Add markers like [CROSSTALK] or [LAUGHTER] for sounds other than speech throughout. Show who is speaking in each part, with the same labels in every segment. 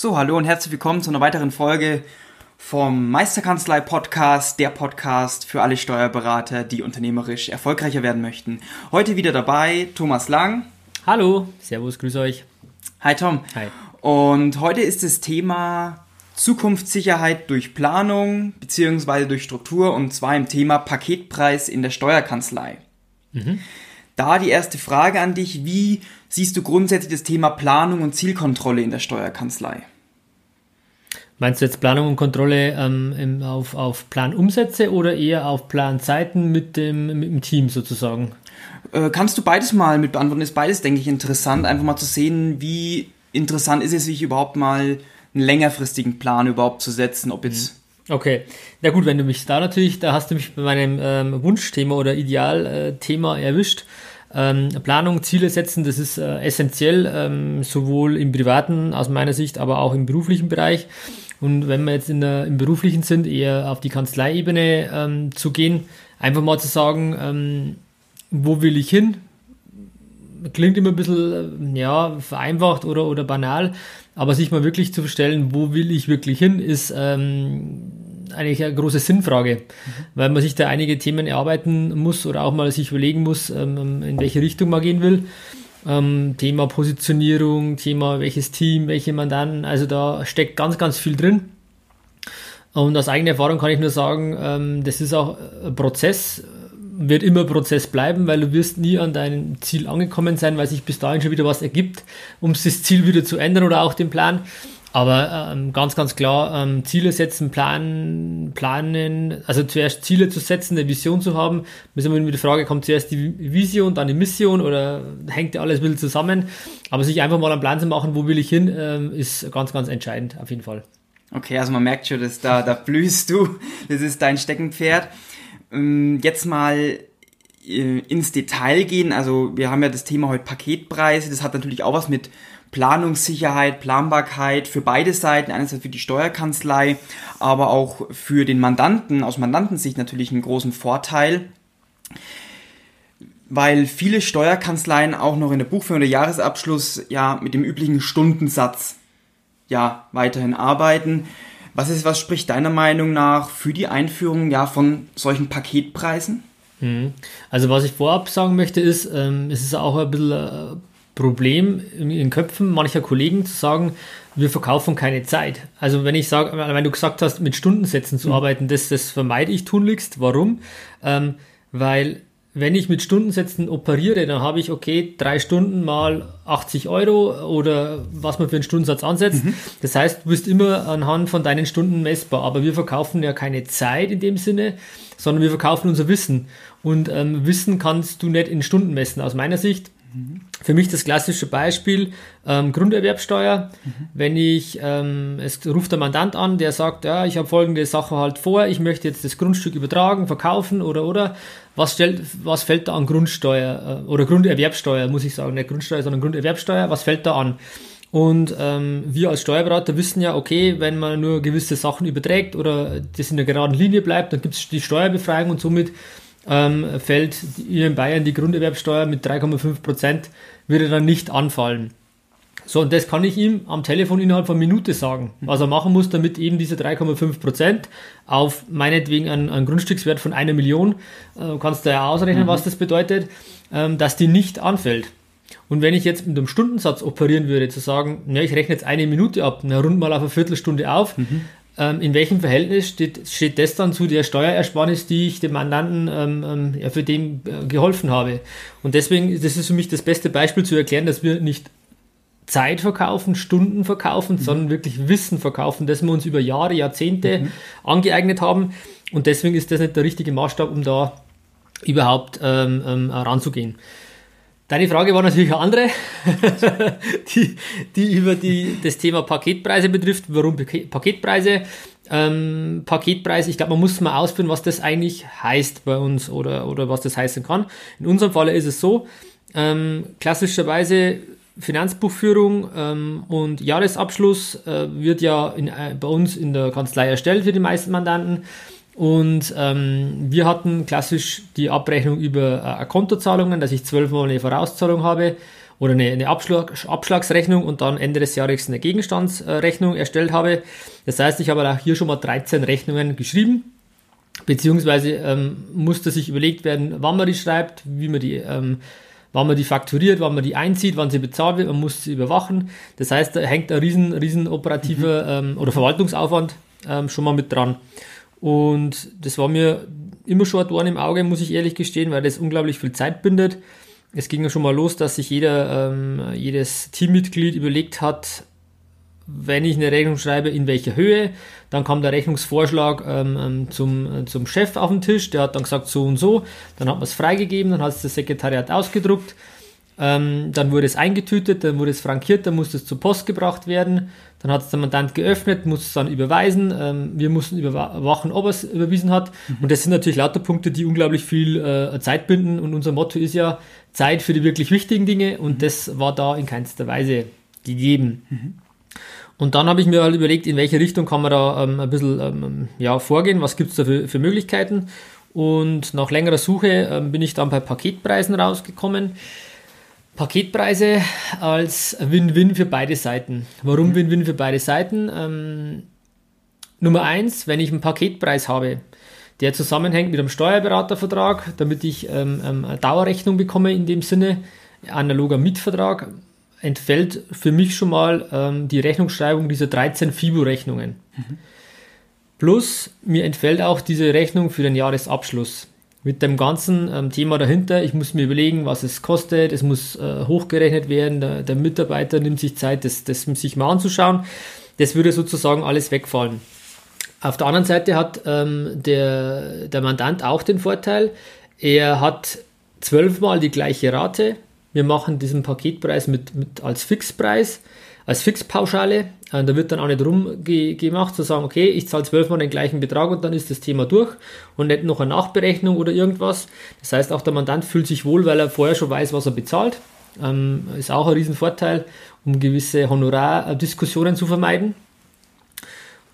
Speaker 1: So, hallo und herzlich willkommen zu einer weiteren Folge vom Meisterkanzlei Podcast, der Podcast für alle Steuerberater, die unternehmerisch erfolgreicher werden möchten. Heute wieder dabei Thomas Lang.
Speaker 2: Hallo, Servus, grüß euch.
Speaker 1: Hi Tom.
Speaker 2: Hi.
Speaker 1: Und heute ist das Thema Zukunftssicherheit durch Planung bzw. durch Struktur und zwar im Thema Paketpreis in der Steuerkanzlei. Mhm. Da die erste Frage an dich, wie siehst du grundsätzlich das Thema Planung und Zielkontrolle in der Steuerkanzlei?
Speaker 2: Meinst du jetzt Planung und Kontrolle ähm, auf, auf Planumsätze oder eher auf Planzeiten mit dem, mit dem Team sozusagen?
Speaker 1: Äh, kannst du beides mal mit beantworten? Ist beides, denke ich, interessant, einfach mal zu sehen, wie interessant ist es, sich überhaupt mal einen längerfristigen Plan überhaupt zu setzen, ob jetzt
Speaker 2: mhm. Okay, na gut, wenn du mich da natürlich, da hast du mich bei meinem ähm, Wunschthema oder Idealthema erwischt. Ähm, Planung, Ziele setzen, das ist äh, essentiell, ähm, sowohl im privaten aus meiner Sicht, aber auch im beruflichen Bereich. Und wenn wir jetzt in der, im beruflichen sind, eher auf die Kanzleiebene ähm, zu gehen, einfach mal zu sagen, ähm, wo will ich hin? Klingt immer ein bisschen äh, ja, vereinfacht oder, oder banal, aber sich mal wirklich zu stellen, wo will ich wirklich hin, ist ähm, eigentlich eine große Sinnfrage, mhm. weil man sich da einige Themen erarbeiten muss oder auch mal sich überlegen muss, ähm, in welche Richtung man gehen will. Ähm, Thema Positionierung, Thema welches Team, welche Mandanten, also da steckt ganz, ganz viel drin. Und aus eigener Erfahrung kann ich nur sagen, ähm, das ist auch ein Prozess, wird immer Prozess bleiben, weil du wirst nie an deinem Ziel angekommen sein, weil sich bis dahin schon wieder was ergibt, um das Ziel wieder zu ändern oder auch den Plan. Aber ähm, ganz, ganz klar, ähm, Ziele setzen, planen, planen, also zuerst Ziele zu setzen, eine Vision zu haben. Müssen wir mit der Frage, kommt zuerst die Vision, dann die Mission oder hängt ja alles ein bisschen zusammen? Aber sich einfach mal einen Plan zu machen, wo will ich hin, ähm, ist ganz, ganz entscheidend, auf jeden Fall.
Speaker 1: Okay, also man merkt schon, dass da, da blühst du. Das ist dein Steckenpferd. Ähm, jetzt mal äh, ins Detail gehen. Also wir haben ja das Thema heute Paketpreise. Das hat natürlich auch was mit Planungssicherheit, Planbarkeit für beide Seiten, einerseits für die Steuerkanzlei, aber auch für den Mandanten, aus Mandantensicht natürlich einen großen Vorteil, weil viele Steuerkanzleien auch noch in der Buchführung oder Jahresabschluss ja mit dem üblichen Stundensatz ja weiterhin arbeiten. Was ist, was spricht deiner Meinung nach für die Einführung ja von solchen Paketpreisen?
Speaker 2: Mhm. Also was ich vorab sagen möchte ist, ähm, es ist auch ein bisschen äh, Problem in den Köpfen mancher Kollegen zu sagen, wir verkaufen keine Zeit. Also wenn ich sage, wenn du gesagt hast, mit Stundensätzen zu mhm. arbeiten, das, das vermeide ich tunlichst. Warum? Ähm, weil wenn ich mit Stundensätzen operiere, dann habe ich, okay, drei Stunden mal 80 Euro oder was man für einen Stundensatz ansetzt. Mhm. Das heißt, du bist immer anhand von deinen Stunden messbar. Aber wir verkaufen ja keine Zeit in dem Sinne, sondern wir verkaufen unser Wissen. Und ähm, Wissen kannst du nicht in Stunden messen. Aus meiner Sicht für mich das klassische Beispiel ähm, Grunderwerbsteuer. Mhm. Wenn ich, ähm, es ruft der Mandant an, der sagt, ja, ich habe folgende Sache halt vor, ich möchte jetzt das Grundstück übertragen, verkaufen oder oder. Was, stellt, was fällt da an Grundsteuer äh, oder Grunderwerbsteuer, muss ich sagen, nicht Grundsteuer, sondern Grunderwerbsteuer, was fällt da an? Und ähm, wir als Steuerberater wissen ja, okay, wenn man nur gewisse Sachen überträgt oder das in der geraden Linie bleibt, dann gibt es die Steuerbefreiung und somit ähm, fällt in Bayern die Grunderwerbsteuer mit 3,5 Prozent, würde dann nicht anfallen. So, und das kann ich ihm am Telefon innerhalb von Minute sagen, was er machen muss, damit eben diese 3,5 Prozent auf meinetwegen einen, einen, Grundstückswert von einer Million, äh, kannst du ja ausrechnen, mhm. was das bedeutet, ähm, dass die nicht anfällt. Und wenn ich jetzt mit einem Stundensatz operieren würde, zu sagen, ja, ich rechne jetzt eine Minute ab, na, rund mal auf eine Viertelstunde auf, mhm ähm, in welchem Verhältnis steht, steht das dann zu der Steuerersparnis, die ich dem Mandanten ähm, ähm, ja, für den äh, geholfen habe? Und deswegen, das ist für mich das beste Beispiel zu erklären, dass wir nicht Zeit verkaufen, Stunden verkaufen, mhm. sondern wirklich Wissen verkaufen, das wir uns über Jahre, Jahrzehnte mhm. angeeignet haben. Und deswegen ist das nicht der richtige Maßstab, um da überhaupt ähm, ähm, ranzugehen. Deine Frage war natürlich eine andere, [LAUGHS] die, die über die, das Thema Paketpreise betrifft. Warum Paketpreise? Ähm, Paketpreis, ich glaube, man muss mal ausführen, was das eigentlich heißt bei uns oder, oder was das heißen kann. In unserem Fall ist es so, ähm, klassischerweise Finanzbuchführung ähm, und Jahresabschluss äh, wird ja in, äh, bei uns in der Kanzlei erstellt für die meisten Mandanten. Und ähm, wir hatten klassisch die Abrechnung über äh, Kontozahlungen, dass ich zwölfmal eine Vorauszahlung habe oder eine, eine Abschlag, Abschlagsrechnung und dann Ende des Jahres eine Gegenstandsrechnung erstellt habe. Das heißt, ich habe auch hier schon mal 13 Rechnungen geschrieben, beziehungsweise ähm, musste sich überlegt werden, wann man die schreibt, wie man die, ähm, wann man die fakturiert, wann man die einzieht, wann sie bezahlt wird, man muss sie überwachen. Das heißt, da hängt ein riesen, riesen operativer mhm. ähm, oder Verwaltungsaufwand ähm, schon mal mit dran. Und das war mir immer schon ein Dorn im Auge, muss ich ehrlich gestehen, weil das unglaublich viel Zeit bindet es ging ja schon mal los, dass sich jeder, ähm, jedes Teammitglied überlegt hat, wenn ich eine Rechnung schreibe, in welcher Höhe. Dann kam der Rechnungsvorschlag ähm, ähm zum, äh, zum Chef auf den Tisch, der hat dann gesagt so und so. Dann hat man es freigegeben, dann hat es das Sekretariat ausgedruckt. Ähm, dann wurde es eingetütet, dann wurde es frankiert, dann musste es zur Post gebracht werden. Dann hat es der Mandant geöffnet, musste es dann überweisen. Ähm, wir mussten überwachen, ob er es überwiesen hat. Mhm. Und das sind natürlich lauter Punkte, die unglaublich viel äh, Zeit binden. Und unser Motto ist ja Zeit für die wirklich wichtigen Dinge. Und mhm. das war da in keinster Weise gegeben. Mhm. Und dann habe ich mir halt überlegt, in welche Richtung kann man da ähm, ein bisschen ähm, ja, vorgehen, was gibt es da für, für, Möglichkeiten. Und nach längerer Suche ähm, bin ich dann bei Paketpreisen rausgekommen. Paketpreise als Win-Win für beide Seiten. Warum mhm. Win-Win für beide Seiten? Ähm, Nummer eins, wenn ich einen Paketpreis habe, der zusammenhängt mit einem Steuerberatervertrag, damit ich ähm, ähm, eine Dauerrechnung bekomme in dem Sinne, analoger Mietvertrag, entfällt für mich schon mal ähm, die Rechnungsschreibung dieser 13 FIBO-Rechnungen. Mhm. Plus mir entfällt auch diese Rechnung für den Jahresabschluss mit dem ganzen ähm, Thema dahinter. Ich muss mir überlegen, was es kostet. Es muss äh, hochgerechnet werden. Der, der, Mitarbeiter nimmt sich Zeit, das, das sich mal anzuschauen. Das würde sozusagen alles wegfallen. Auf der anderen Seite hat ähm, der, der Mandant auch den Vorteil, er hat zwölfmal die gleiche Rate. Wir machen diesen Paketpreis mit, mit als Fixpreis als Fixpauschale. Äh, da wird dann auch nicht rumgemacht zu sagen, okay, ich zahle zwölfmal den gleichen Betrag und dann ist das Thema durch und nicht noch eine Nachberechnung oder irgendwas. Das heißt, auch der Mandant fühlt sich wohl, weil er vorher schon weiß, was er bezahlt. Ähm, ist auch ein Riesenvorteil, um gewisse Honorardiskussionen zu vermeiden.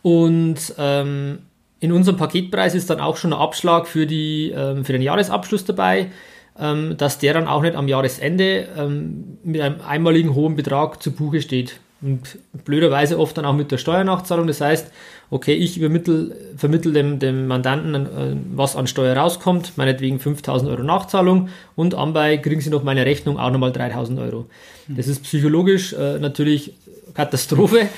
Speaker 2: Und ähm, in unserem Paketpreis ist dann auch schon ein Abschlag für, die, ähm, für den Jahresabschluss dabei, ähm, dass der dann auch nicht am Jahresende ähm, mit einem einmaligen hohen Betrag zu Buche steht. Und blöderweise oft dann auch mit der Steuernachzahlung. Das heißt, okay, ich übermittel, vermittel dem, dem Mandanten, äh, was an Steuer rauskommt, meinetwegen 5000 Euro Nachzahlung und anbei kriegen sie noch meine Rechnung auch nochmal 3000 Euro. Das ist psychologisch äh, natürlich Katastrophe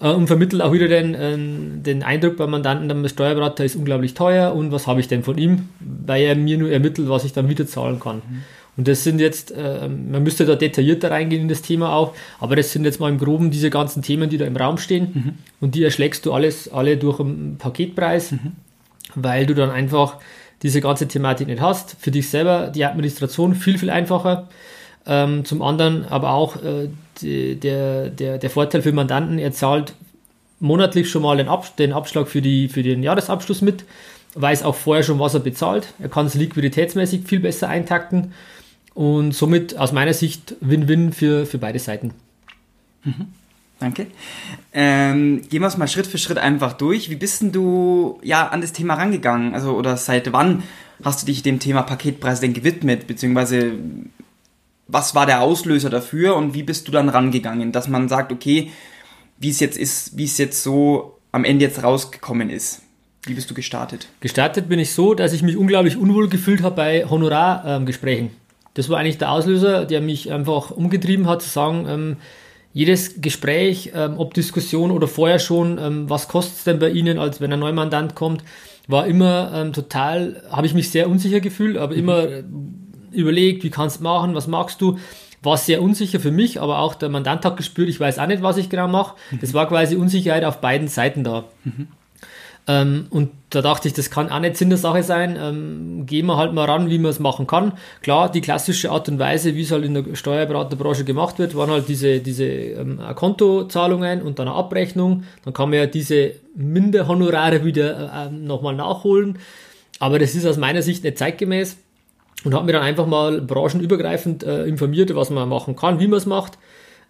Speaker 2: äh, und vermittelt auch wieder den, äh, den Eindruck beim Mandanten, der Steuerberater ist unglaublich teuer und was habe ich denn von ihm, weil er mir nur ermittelt, was ich dann wieder zahlen kann. Mhm. Und das sind jetzt, äh, man müsste da detaillierter reingehen in das Thema auch, aber das sind jetzt mal im Groben diese ganzen Themen, die da im Raum stehen mhm. und die erschlägst du alles, alle durch einen Paketpreis, mhm. weil du dann einfach diese ganze Thematik nicht hast. Für dich selber die Administration viel, viel einfacher. Ähm, zum anderen aber auch äh, die, der, der, der Vorteil für Mandanten, er zahlt monatlich schon mal den, Ab, den Abschlag für, die, für den Jahresabschluss mit, weiß auch vorher schon, was er bezahlt. Er kann es liquiditätsmäßig viel besser eintakten und somit aus meiner Sicht Win-Win für, für beide Seiten.
Speaker 1: Mhm. Danke. Ähm, gehen wir es mal Schritt für Schritt einfach durch. Wie bist denn du ja an das Thema rangegangen? Also oder seit wann hast du dich dem Thema Paketpreis denn gewidmet? Beziehungsweise was war der Auslöser dafür und wie bist du dann rangegangen, dass man sagt, okay, wie es jetzt ist, wie es jetzt so am Ende jetzt rausgekommen ist? Wie bist du gestartet?
Speaker 2: Gestartet bin ich so, dass ich mich unglaublich unwohl gefühlt habe bei Honorargesprächen. Ähm, das war eigentlich der Auslöser, der mich einfach umgetrieben hat, zu sagen, ähm, jedes Gespräch, ähm, ob Diskussion oder vorher schon, ähm, was kostet es denn bei Ihnen, als wenn ein Neumandant kommt, war immer ähm, total, habe ich mich sehr unsicher gefühlt, aber mhm. immer äh, überlegt, wie kannst du machen, was magst du. War sehr unsicher für mich, aber auch der Mandant hat gespürt, ich weiß auch nicht, was ich genau mache. Mhm. Das war quasi Unsicherheit auf beiden Seiten da. Mhm. Ähm, und da dachte ich, das kann auch nicht Sinn der Sache sein. Ähm, gehen wir halt mal ran, wie man es machen kann. Klar, die klassische Art und Weise, wie es halt in der Steuerberaterbranche gemacht wird, waren halt diese, diese ähm, Kontozahlungen und dann eine Abrechnung. Dann kann man ja diese Minderhonorare wieder äh, nochmal nachholen. Aber das ist aus meiner Sicht nicht zeitgemäß und habe mir dann einfach mal branchenübergreifend äh, informiert, was man machen kann, wie man es macht.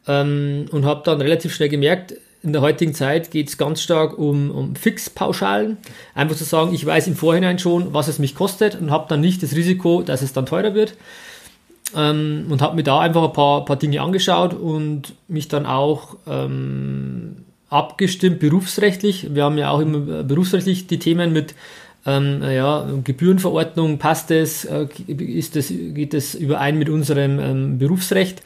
Speaker 2: Ähm, und habe dann relativ schnell gemerkt, in der heutigen Zeit geht es ganz stark um, um Fixpauschalen. Einfach zu sagen, ich weiß im Vorhinein schon, was es mich kostet und habe dann nicht das Risiko, dass es dann teurer wird. Ähm, und habe mir da einfach ein paar, paar Dinge angeschaut und mich dann auch ähm, abgestimmt berufsrechtlich. Wir haben ja auch immer berufsrechtlich die Themen mit ähm, ja, Gebührenverordnung, passt es, äh, ist das, geht das überein mit unserem ähm, Berufsrecht?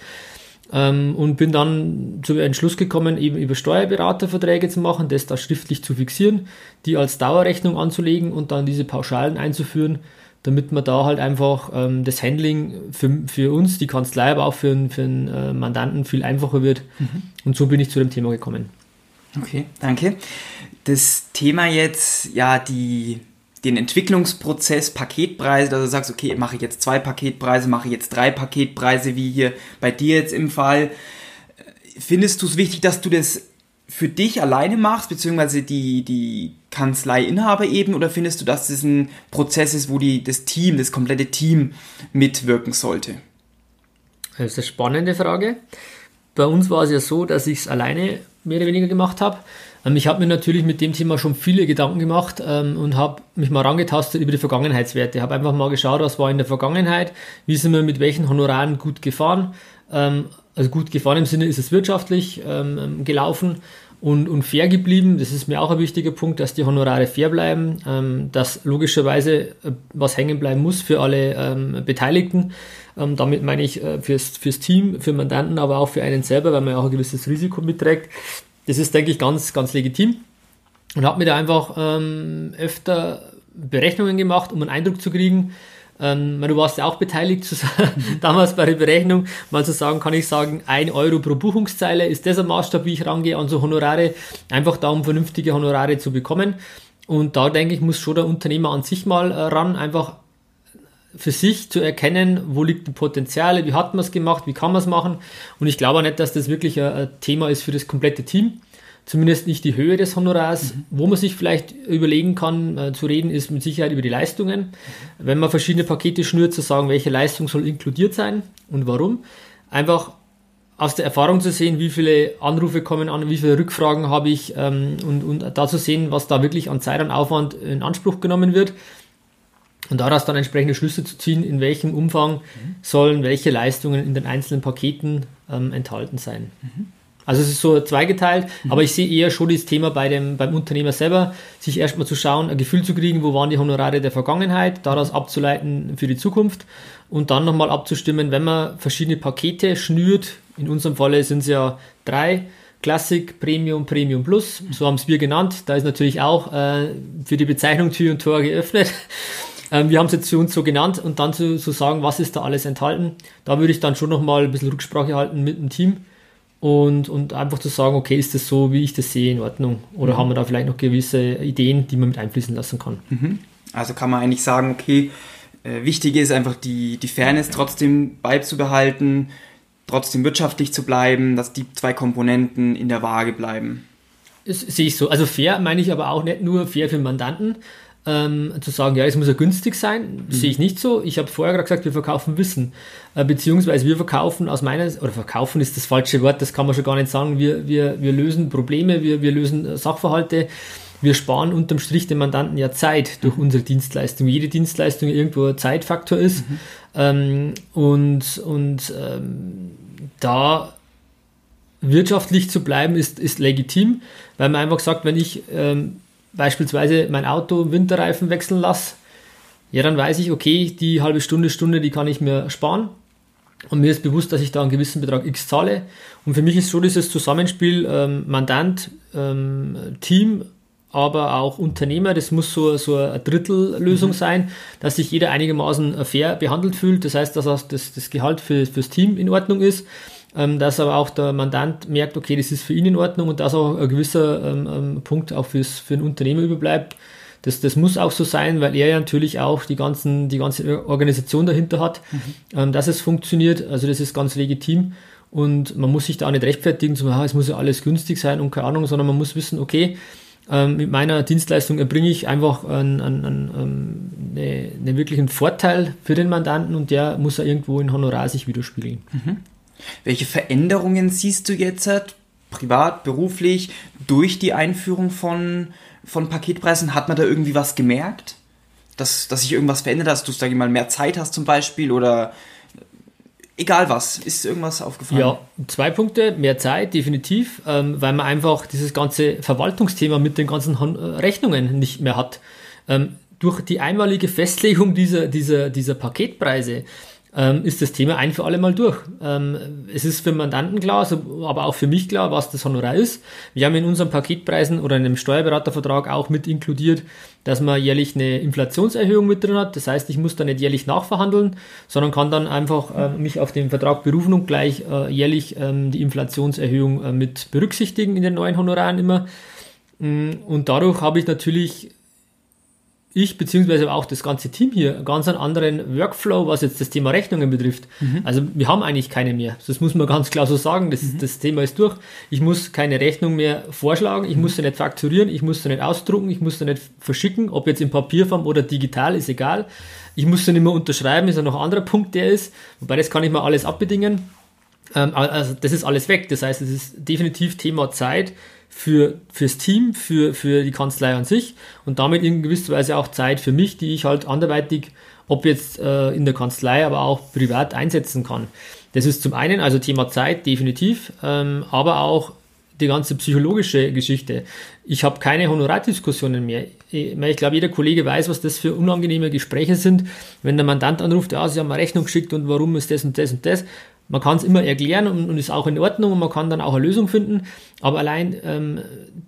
Speaker 2: Ähm, und bin dann zu einem Entschluss gekommen, eben über Steuerberaterverträge zu machen, das da schriftlich zu fixieren, die als Dauerrechnung anzulegen und dann diese Pauschalen einzuführen, damit man da halt einfach ähm, das Handling für, für uns, die Kanzlei, aber auch für, für einen äh, Mandanten viel einfacher wird. Mhm. Und so bin ich zu dem Thema gekommen.
Speaker 1: Okay, danke. Das Thema jetzt, ja, die den Entwicklungsprozess Paketpreise, dass du sagst, okay, mache ich jetzt zwei Paketpreise, mache ich jetzt drei Paketpreise, wie hier bei dir jetzt im Fall. Findest du es wichtig, dass du das für dich alleine machst, beziehungsweise die, die Kanzleiinhaber eben, oder findest du, dass das ein Prozess ist, wo die, das Team, das komplette Team mitwirken sollte?
Speaker 2: Das ist eine spannende Frage. Bei uns war es ja so, dass ich es alleine mehr oder weniger gemacht habe. Ähm, ich habe mir natürlich mit dem Thema schon viele Gedanken gemacht ähm, und habe mich mal rangetastet über die Vergangenheitswerte. Habe einfach mal geschaut, was war in der Vergangenheit, wie sind wir mit welchen Honoraren gut gefahren. Ähm, also gut gefahren im Sinne ist es wirtschaftlich ähm, gelaufen und, und fair geblieben. Das ist mir auch ein wichtiger Punkt, dass die Honorare fair bleiben, ähm, dass logischerweise äh, was hängen bleiben muss für alle ähm, Beteiligten. damit meine ich äh, fürs, fürs Team, für Mandanten, aber auch für einen selber, weil man ja auch ein gewisses Risiko mitträgt. Das ist, denke ich, ganz, ganz legitim. Und habe mir da einfach ähm, öfter Berechnungen gemacht, um einen Eindruck zu kriegen. Ähm, du warst ja auch beteiligt zu, [LAUGHS] damals bei der Berechnung, mal zu sagen, kann ich sagen, ein Euro pro Buchungszeile, ist das ein Maßstab, wie ich rangehe an so Honorare, einfach da, um vernünftige Honorare zu bekommen. Und da denke ich, muss schon der Unternehmer an sich mal äh, ran, einfach für sich zu erkennen, wo liegt die Potenziale, wie hat man es gemacht, wie kann man es machen. Und ich glaube auch nicht, dass das wirklich ein, Thema ist für das komplette Team. Zumindest nicht die Höhe des Honorars. Mhm. Wo man sich vielleicht überlegen kann, äh, zu reden, ist mit Sicherheit über die Leistungen. Mhm. Wenn man verschiedene Pakete schnürt, zu sagen, welche Leistung soll inkludiert sein und warum. Einfach aus der Erfahrung zu sehen, wie viele Anrufe kommen an, wie viele Rückfragen habe ich ähm, und, und da zu sehen, was da wirklich an Zeit und Aufwand in Anspruch genommen wird und daraus dann entsprechende Schlüsse zu ziehen, in welchem Umfang mhm. sollen welche Leistungen in den einzelnen Paketen ähm, enthalten sein. Mhm. Also es ist so zweigeteilt, mhm. aber ich sehe eher schon das Thema bei dem, beim Unternehmer selber, sich erstmal zu schauen, ein Gefühl zu kriegen, wo waren die Honorare der Vergangenheit, daraus abzuleiten für die Zukunft und dann nochmal abzustimmen, wenn man verschiedene Pakete schnürt, in unserem Falle sind es ja drei, Classic, Premium, Premium Plus, so haben es wir genannt, da ist natürlich auch äh, für die Bezeichnung Tür und Tor geöffnet. Ähm, wir haben es jetzt für uns so genannt und dann zu, zu sagen, was ist da alles enthalten. Da würde ich dann schon nochmal ein bisschen Rücksprache halten mit dem Team und, und einfach zu sagen, okay, ist das so, wie ich das sehe, in Ordnung? Oder mhm. haben wir da vielleicht noch gewisse Ideen, die man mit einfließen lassen kann?
Speaker 1: Mhm. Also kann man eigentlich sagen, okay, äh, wichtig ist einfach die, die Fairness trotzdem beizubehalten, trotzdem wirtschaftlich zu bleiben, dass die zwei Komponenten in der Waage bleiben.
Speaker 2: Das sehe ich so. Also fair meine ich aber auch nicht nur fair für Mandanten, ähm, zu sagen, ja, es muss ja günstig sein, mhm. sehe ich nicht so. Ich habe vorher gerade gesagt, wir verkaufen Wissen, äh, beziehungsweise wir verkaufen aus meiner, oder verkaufen ist das falsche Wort, das kann man schon gar nicht sagen. Wir, wir, wir lösen Probleme, wir, wir lösen äh, Sachverhalte, wir sparen unterm Strich den Mandanten ja Zeit durch mhm. unsere Dienstleistung. Jede Dienstleistung irgendwo ein Zeitfaktor ist. Mhm. Ähm, und und ähm, da wirtschaftlich zu bleiben, ist, ist legitim, weil man einfach sagt, wenn ich ähm, beispielsweise mein Auto Winterreifen wechseln lasse, ja, dann weiß ich, okay, die halbe Stunde, Stunde, die kann ich mir sparen. Und mir ist bewusst, dass ich da einen gewissen Betrag X zahle. Und für mich ist so dieses Zusammenspiel ähm, Mandant, ähm, Team, aber auch Unternehmer. Das muss so, so eine Drittellösung mhm. sein, dass sich jeder einigermaßen fair behandelt fühlt. Das heißt, dass auch das, das Gehalt für, fürs Team in Ordnung ist ähm, dass aber auch der Mandant merkt, okay, das ist für ihn in Ordnung und dass auch ein gewisser ähm, ähm, Punkt auch fürs, für den Unternehmer überbleibt. Das, das muss auch so sein, weil er ja natürlich auch die, ganzen, die ganze Organisation dahinter hat, mhm. ähm, dass es funktioniert. Also das ist ganz legitim. Und man muss sich da auch nicht rechtfertigen, so, ah, es muss ja alles günstig sein und keine Ahnung, sondern man muss wissen, okay, ähm, mit meiner Dienstleistung erbringe ich einfach einen, einen, einen, ähm, eine, einen wirklichen Vorteil für den Mandanten und der muss ja irgendwo in Honorar sich widerspiegeln. Mhm.
Speaker 1: Welche Veränderungen siehst du jetzt privat, beruflich durch die Einführung von, von Paketpreisen? Hat man da irgendwie was gemerkt? Dass, dass sich irgendwas verändert, dass du, ich mal, mehr Zeit hast zum Beispiel oder egal was, ist irgendwas aufgefallen?
Speaker 2: Ja, zwei Punkte, mehr Zeit, definitiv, ähm, weil man einfach dieses ganze Verwaltungsthema mit den ganzen Rechnungen nicht mehr hat. Ähm, durch die einmalige Festlegung dieser, dieser, dieser Paketpreise ähm, ist das Thema ein für alle Mal durch. Ähm, es ist für Mandanten klar, aber auch für mich klar, was das Honorar ist. Wir haben in unseren Paketpreisen oder in einem Steuerberatervertrag auch mit inkludiert, dass man jährlich eine Inflationserhöhung mit drin hat. Das heißt, ich muss da nicht jährlich nachverhandeln, sondern kann dann einfach äh, mich auf den Vertrag berufen und gleich äh, jährlich ähm, die Inflationserhöhung äh, mit berücksichtigen in den neuen Honoraren immer. Mm, und dadurch habe ich natürlich ich beziehungsweise auch das ganze Team hier ganz einen anderen Workflow, was jetzt das Thema Rechnungen betrifft. Mhm. Also wir haben eigentlich keine mehr. Das muss man ganz klar so sagen. Das, mhm. das Thema ist durch. Ich muss keine Rechnung mehr vorschlagen. Ich mhm. muss sie nicht fakturieren. Ich muss sie nicht ausdrucken. Ich muss sie nicht verschicken. Ob jetzt in Papierform oder digital, ist egal. Ich muss sie nicht mehr unterschreiben. Ist ja noch ein anderer Punkt, der ist. Wobei das kann ich mal alles abbedingen. Ähm, also das ist alles weg. Das heißt, es ist definitiv Thema Zeit für, fürs Team, für, für die Kanzlei an sich und damit in gewisser Weise auch Zeit für mich, die ich halt anderweitig, ob jetzt äh, in der Kanzlei, aber auch privat einsetzen kann. Das ist zum einen also Thema Zeit, definitiv, ähm, aber auch die ganze psychologische Geschichte. Ich habe keine Honorardiskussionen mehr. Ich, glaube, jeder Kollege weiß, was das für unangenehme Gespräche sind, wenn der Mandant anruft, ja, Sie haben eine Rechnung geschickt und warum ist das und das und das. Man kann es immer erklären und, und, ist auch in Ordnung und man kann dann auch eine Lösung finden. Aber allein ähm,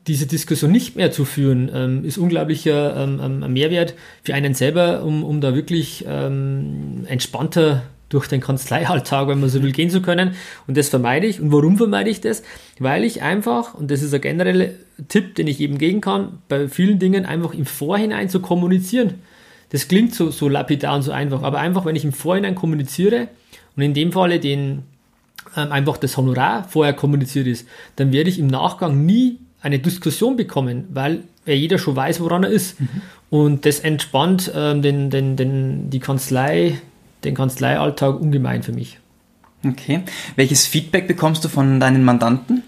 Speaker 2: diese Diskussion nicht mehr zu führen, ähm, ist unglaublicher ähm, ähm Mehrwert für einen selber, um, um da wirklich ähm, entspannter durch den Kanzleialltag, wenn man so will, gehen zu können. Und das vermeide ich. Und warum vermeide ich das? Weil ich einfach, und das ist ein genereller Tipp, den ich eben geben kann, bei vielen Dingen einfach im Vorhinein zu kommunizieren. Das klingt so, so lapidar und so einfach, aber einfach, wenn ich im Vorhinein kommuniziere, und in dem Falle den ähm, einfach das Honorar vorher kommuniziert ist, dann werde ich im Nachgang nie eine Diskussion bekommen, weil ja jeder schon weiß, woran er ist. Mhm. Und das entspannt ähm, den, den, den, die Kanzlei, den Kanzleialltag ungemein für mich.
Speaker 1: Okay. Welches Feedback bekommst du von deinen Mandanten?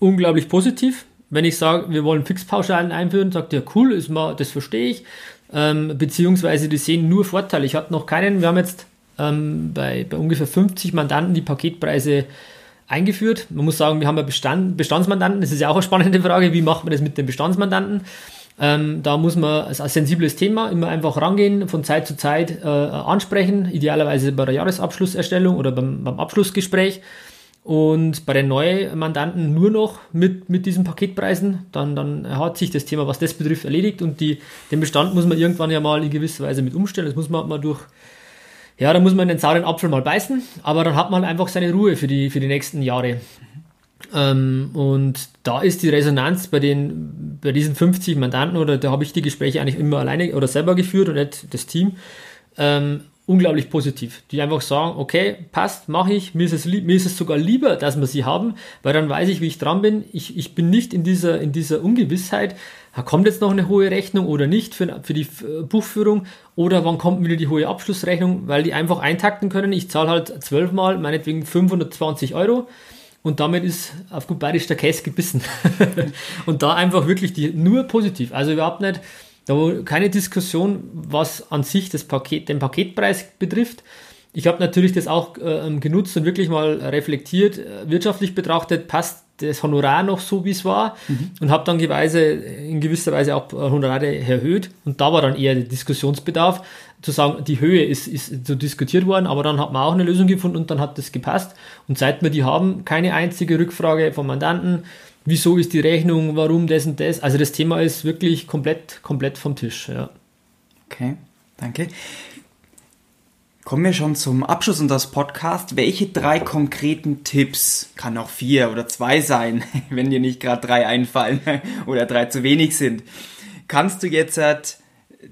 Speaker 2: Unglaublich positiv. Wenn ich sage, wir wollen Fixpauschalen einführen, sagt er, cool, ist mal, das verstehe ich. Ähm, beziehungsweise die sehen nur Vorteile. Ich hatte noch keinen, wir haben jetzt ähm, bei, bei ungefähr 50 Mandanten die Paketpreise eingeführt. Man muss sagen, wir haben ja Bestand, Bestandsmandanten. Das ist ja auch eine spannende Frage. Wie macht man das mit den Bestandsmandanten? Ähm, da muss man als sensibles Thema immer einfach rangehen, von Zeit zu Zeit äh, ansprechen, idealerweise bei der Jahresabschlusserstellung oder beim, beim Abschlussgespräch. Und bei den neuen Mandanten nur noch mit, mit diesen Paketpreisen, dann, dann hat sich das Thema, was das betrifft, erledigt und die, den Bestand muss man irgendwann ja mal in gewisser Weise mit umstellen. Das muss man mal durch, ja, da muss man den sauren Apfel mal beißen, aber dann hat man einfach seine Ruhe für die, für die nächsten Jahre. Ähm, und da ist die Resonanz bei den, bei diesen 50 Mandanten, oder da habe ich die Gespräche eigentlich immer alleine oder selber geführt und nicht das Team, ähm, unglaublich positiv. Die einfach sagen, okay, passt, mache ich, mir ist, es mir ist es sogar lieber, dass wir sie haben, weil dann weiß ich, wie ich dran bin. Ich, ich bin nicht in dieser, in dieser Ungewissheit, kommt jetzt noch eine hohe Rechnung oder nicht für, für die äh, Buchführung oder wann kommt wieder die hohe Abschlussrechnung, weil die einfach eintakten können. Ich zahle halt zwölfmal, meinetwegen 520 Euro und damit ist auf gut bayerisch der Käse gebissen. [LAUGHS] und da einfach wirklich die, nur positiv. Also überhaupt nicht, da wo keine Diskussion, was an sich das Paket, den Paketpreis betrifft. Ich habe natürlich das auch äh, genutzt und wirklich mal reflektiert, äh, wirtschaftlich betrachtet, passt das Honorar noch so, wie es war. Mhm. und habe dann geweise, in gewisser Weise auch Honorare erhöht. Und da war dann eher der Diskussionsbedarf, zu sagen, die Höhe ist, ist so diskutiert worden, aber dann hat man auch eine Lösung gefunden und dann hat das gepasst. Und seit wir die haben, keine einzige Rückfrage vom Mandanten, wieso ist die Rechnung, warum das und das, also das Thema ist wirklich komplett, komplett vom Tisch, ja.
Speaker 1: Okay, danke. Kommen wir schon zum Abschluss unseres Podcasts. Welche drei konkreten Tipps, kann auch vier oder zwei sein, [LAUGHS] wenn dir nicht gerade drei einfallen [LAUGHS] oder drei zu wenig sind, kannst du jetzt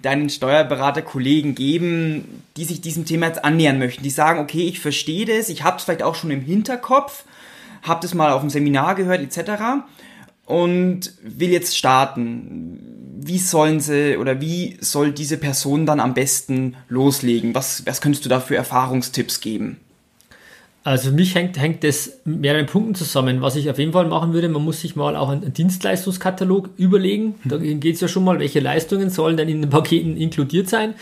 Speaker 1: deinen Steuerberater-Kollegen geben, die sich diesem Thema jetzt annähern möchten, die sagen, okay, ich verstehe das, ich habe es vielleicht auch schon im Hinterkopf, habe das mal auf dem Seminar gehört etc. und will jetzt starten. Wie sollen sie oder wie soll diese Person dann am besten loslegen? Was, was könntest du da für Erfahrungstipps geben?
Speaker 2: Also für mich hängt, hängt das mit mehreren Punkten zusammen. Was ich auf jeden Fall machen würde, man muss sich mal auch einen Dienstleistungskatalog überlegen. Da geht es ja schon mal, welche Leistungen sollen denn in den Paketen inkludiert sein.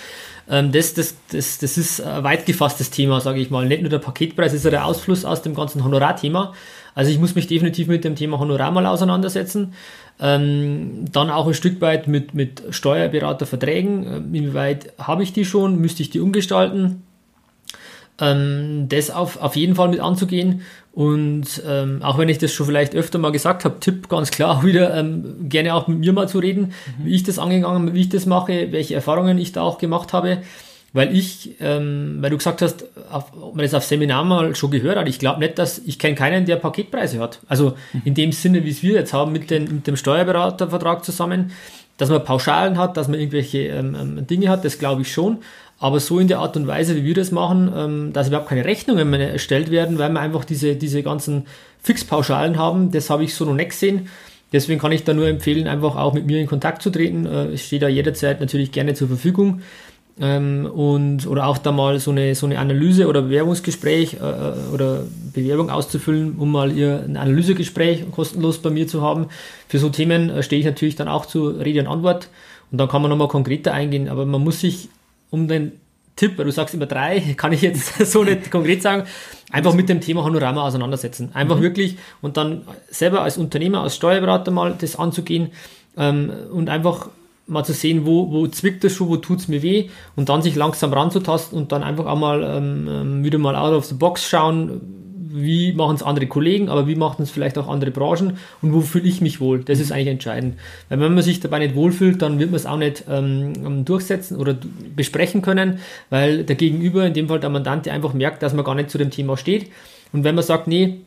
Speaker 2: Ähm, das, das, das, das ist ein weit gefasstes Thema, sage ich mal. Nicht nur der Paketpreis ist ja der Ausfluss aus dem ganzen Honorarthema. Also ich muss mich definitiv mit dem Thema Honorar mal auseinandersetzen. Ähm, dann auch ein Stück weit mit, mit Steuerberaterverträgen. Ähm, inwieweit habe ich die schon? Müsste ich die umgestalten? ähm, das auf, auf jeden Fall mit anzugehen. Und ähm, auch wenn ich das schon vielleicht öfter mal gesagt habe, Tipp ganz klar wieder, ähm, gerne auch mit mir mal zu reden, mhm. wie ich das angegangen, wie ich das mache, welche Erfahrungen ich da auch gemacht habe. Weil ich, ähm, weil du gesagt hast, auf, ob man das auf Seminar mal schon gehört hat, ich glaube nicht, dass ich kenne keinen, der Paketpreise hat. Also mhm. in dem Sinne, wie es wir jetzt haben mit, den, mit dem Steuerberatervertrag zusammen, dass man Pauschalen hat, dass man irgendwelche ähm, ähm Dinge hat, das glaube ich schon. Aber so in der Art und Weise, wie wir das machen, ähm, dass überhaupt keine Rechnungen mehr erstellt werden, weil wir einfach diese, diese ganzen Fixpauschalen haben, das habe ich so noch nicht gesehen. Deswegen kann ich da nur empfehlen, einfach auch mit mir in Kontakt zu treten. Äh, ich stehe da jederzeit natürlich gerne zur Verfügung. Ähm, und, oder auch da mal so eine, so eine Analyse oder Bewerbungsgespräch äh, äh oder Bewerbung auszufüllen, um mal ihr ein Analysegespräch kostenlos bei mir zu haben. Für so Themen äh, stehe ich natürlich dann auch zu Rede und Antwort und dann kann man nochmal konkreter eingehen. Aber man muss sich um den Tipp, weil du sagst immer drei, [LAUGHS] kann ich jetzt [LAUGHS] so nicht konkret sagen, einfach mit dem Thema Honorama auseinandersetzen. Einfach mhm. wirklich und dann selber als Unternehmer, als Steuerberater mal das anzugehen ähm, und einfach mal zu sehen, wo, wo zwickt das schon, wo tut es mir weh und dann sich langsam ranzutasten und dann einfach auch mal ähm, ähm wieder mal out of the box schauen, wie machen es andere Kollegen, aber wie machen es vielleicht auch andere Branchen und wo fühle ich mich wohl? Das ist eigentlich entscheidend. Weil wenn man sich dabei nicht wohlfühlt, dann wird man es auch nicht ähm, durchsetzen oder besprechen können, weil der Gegenüber, in dem Fall der Mandante, einfach merkt, dass man gar nicht zu dem Thema steht. Und wenn man sagt, nee,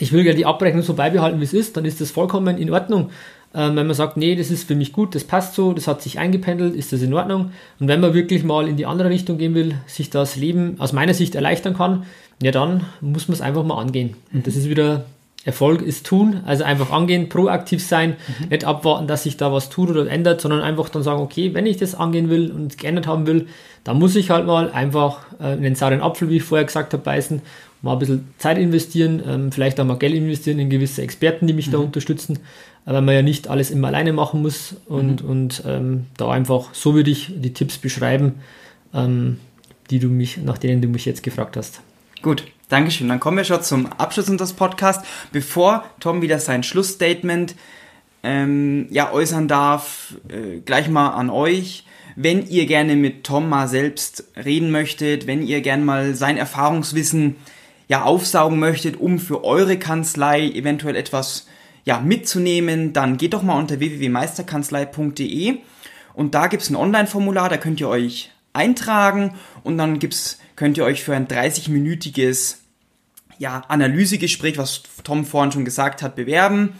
Speaker 2: ich will ja die Abrechnung so beibehalten, wie es ist, dann ist das vollkommen in Ordnung. Ähm, wenn man sagt, nee, das ist für mich gut, das passt so, das hat sich eingependelt, ist das in Ordnung. Und wenn man wirklich mal in die andere Richtung gehen will, sich das Leben aus meiner Sicht erleichtern kann, ja, dann muss man es einfach mal angehen. Und das ist wieder Erfolg ist tun, also einfach angehen, proaktiv sein, mhm. nicht abwarten, dass sich da was tut oder ändert, sondern einfach dann sagen, okay, wenn ich das angehen will und geändert haben will, dann muss ich halt mal einfach äh, in den sauren Apfel, wie ich vorher gesagt habe, beißen, mal ein bisschen Zeit investieren, ähm, vielleicht auch mal Geld investieren in gewisse Experten, die mich mhm. da unterstützen, weil man ja nicht alles immer alleine machen muss und, mhm. und ähm, da einfach, so würde ich die Tipps beschreiben, ähm, die du mich, nach denen du mich jetzt gefragt hast.
Speaker 1: Gut, Dankeschön. Dann kommen wir schon zum Abschluss unseres Podcasts. Bevor Tom wieder sein Schlussstatement ähm, ja, äußern darf, äh, gleich mal an euch. Wenn ihr gerne mit Tom mal selbst reden möchtet, wenn ihr gerne mal sein Erfahrungswissen ja aufsaugen möchtet, um für eure Kanzlei eventuell etwas ja, mitzunehmen, dann geht doch mal unter www.meisterkanzlei.de und da gibt es ein Online-Formular, da könnt ihr euch eintragen und dann gibt's, könnt ihr euch für ein 30-minütiges ja, Analysegespräch, was Tom vorhin schon gesagt hat, bewerben.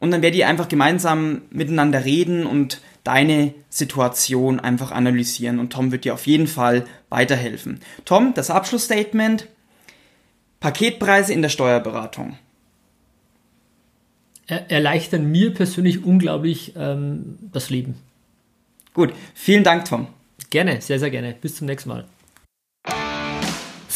Speaker 1: Und dann werdet ihr einfach gemeinsam miteinander reden und deine Situation einfach analysieren. Und Tom wird dir auf jeden Fall weiterhelfen. Tom, das Abschlussstatement. Paketpreise in der Steuerberatung.
Speaker 2: erleichtern mir persönlich unglaublich ähm, das Leben.
Speaker 1: Gut, vielen Dank, Tom.
Speaker 2: Gerne, sehr, sehr gerne. Bis zum nächsten Mal.